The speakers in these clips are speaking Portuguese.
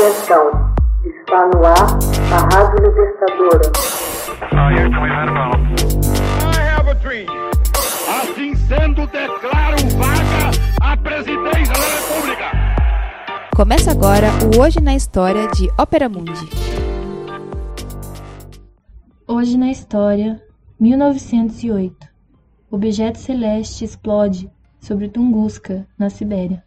Atenção, está no ar a Rádio Libertadora. Assim sendo, declaro vaga a presidência da República. Começa agora o Hoje na História de Ópera Mundi. Hoje na História, 1908. Objeto celeste explode sobre Tunguska, na Sibéria.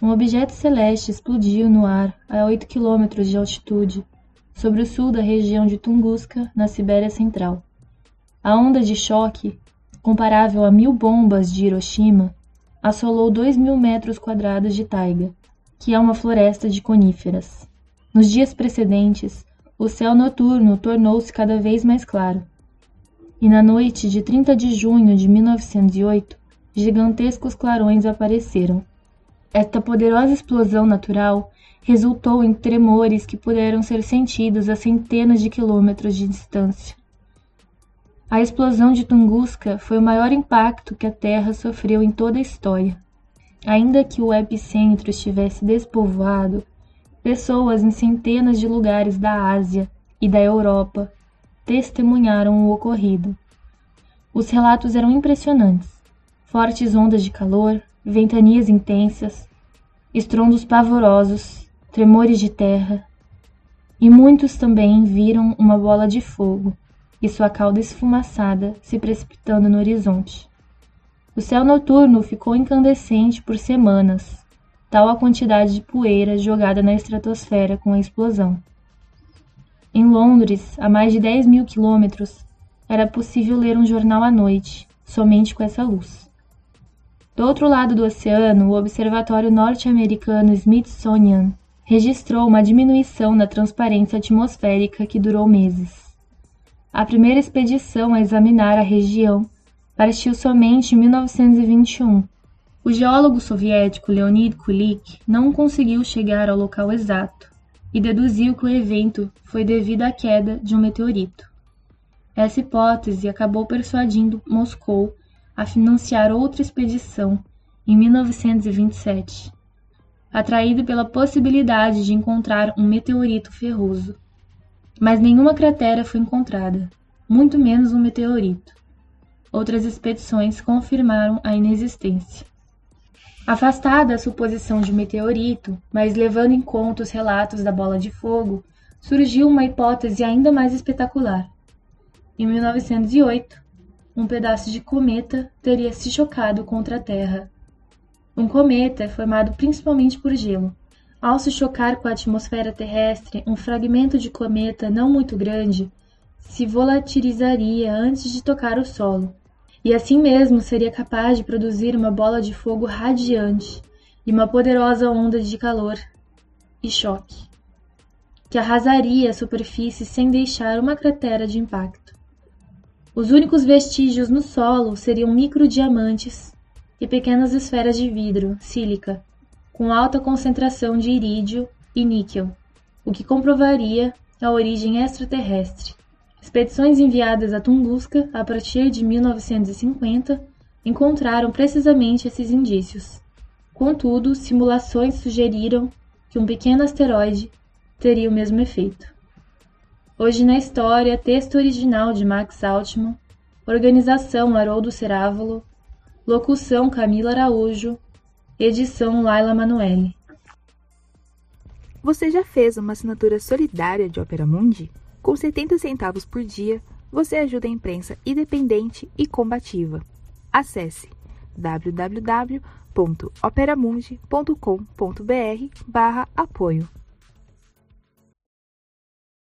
Um objeto celeste explodiu no ar a 8 km de altitude, sobre o sul da região de Tunguska, na Sibéria Central. A onda de choque, comparável a mil bombas de Hiroshima, assolou 2 mil metros quadrados de taiga, que é uma floresta de coníferas. Nos dias precedentes, o céu noturno tornou-se cada vez mais claro. E na noite de 30 de junho de 1908, gigantescos clarões apareceram esta poderosa explosão natural resultou em tremores que puderam ser sentidos a centenas de quilômetros de distância. A explosão de Tunguska foi o maior impacto que a Terra sofreu em toda a história. Ainda que o epicentro estivesse despovoado, pessoas em centenas de lugares da Ásia e da Europa testemunharam o ocorrido. Os relatos eram impressionantes. Fortes ondas de calor, ventanias intensas, estrondos pavorosos, tremores de terra, e muitos também viram uma bola de fogo e sua cauda esfumaçada se precipitando no horizonte. O céu noturno ficou incandescente por semanas, tal a quantidade de poeira jogada na estratosfera com a explosão. Em Londres, a mais de 10 mil quilômetros, era possível ler um jornal à noite, somente com essa luz. Do outro lado do oceano, o observatório norte-americano Smithsonian registrou uma diminuição na transparência atmosférica que durou meses. A primeira expedição a examinar a região partiu somente em 1921. O geólogo soviético Leonid Kulik não conseguiu chegar ao local exato e deduziu que o evento foi devido à queda de um meteorito. Essa hipótese acabou persuadindo Moscou a financiar outra expedição em 1927, atraído pela possibilidade de encontrar um meteorito ferroso. Mas nenhuma cratera foi encontrada, muito menos um meteorito. Outras expedições confirmaram a inexistência. Afastada a suposição de meteorito, mas levando em conta os relatos da bola de fogo, surgiu uma hipótese ainda mais espetacular. Em 1908, um pedaço de cometa teria se chocado contra a Terra. Um cometa é formado principalmente por gelo. Ao se chocar com a atmosfera terrestre, um fragmento de cometa não muito grande se volatilizaria antes de tocar o solo, e assim mesmo seria capaz de produzir uma bola de fogo radiante e uma poderosa onda de calor e choque, que arrasaria a superfície sem deixar uma cratera de impacto. Os únicos vestígios no solo seriam microdiamantes e pequenas esferas de vidro, sílica, com alta concentração de irídio e níquel, o que comprovaria a origem extraterrestre. Expedições enviadas a Tunguska a partir de 1950 encontraram precisamente esses indícios. Contudo, simulações sugeriram que um pequeno asteroide teria o mesmo efeito. Hoje na História, texto original de Max Altman, organização Haroldo Cerávolo, locução Camila Araújo, edição Laila Manoeli. Você já fez uma assinatura solidária de Opera Mundi? Com 70 centavos por dia, você ajuda a imprensa independente e combativa. Acesse www.operamundi.com.br/apoio.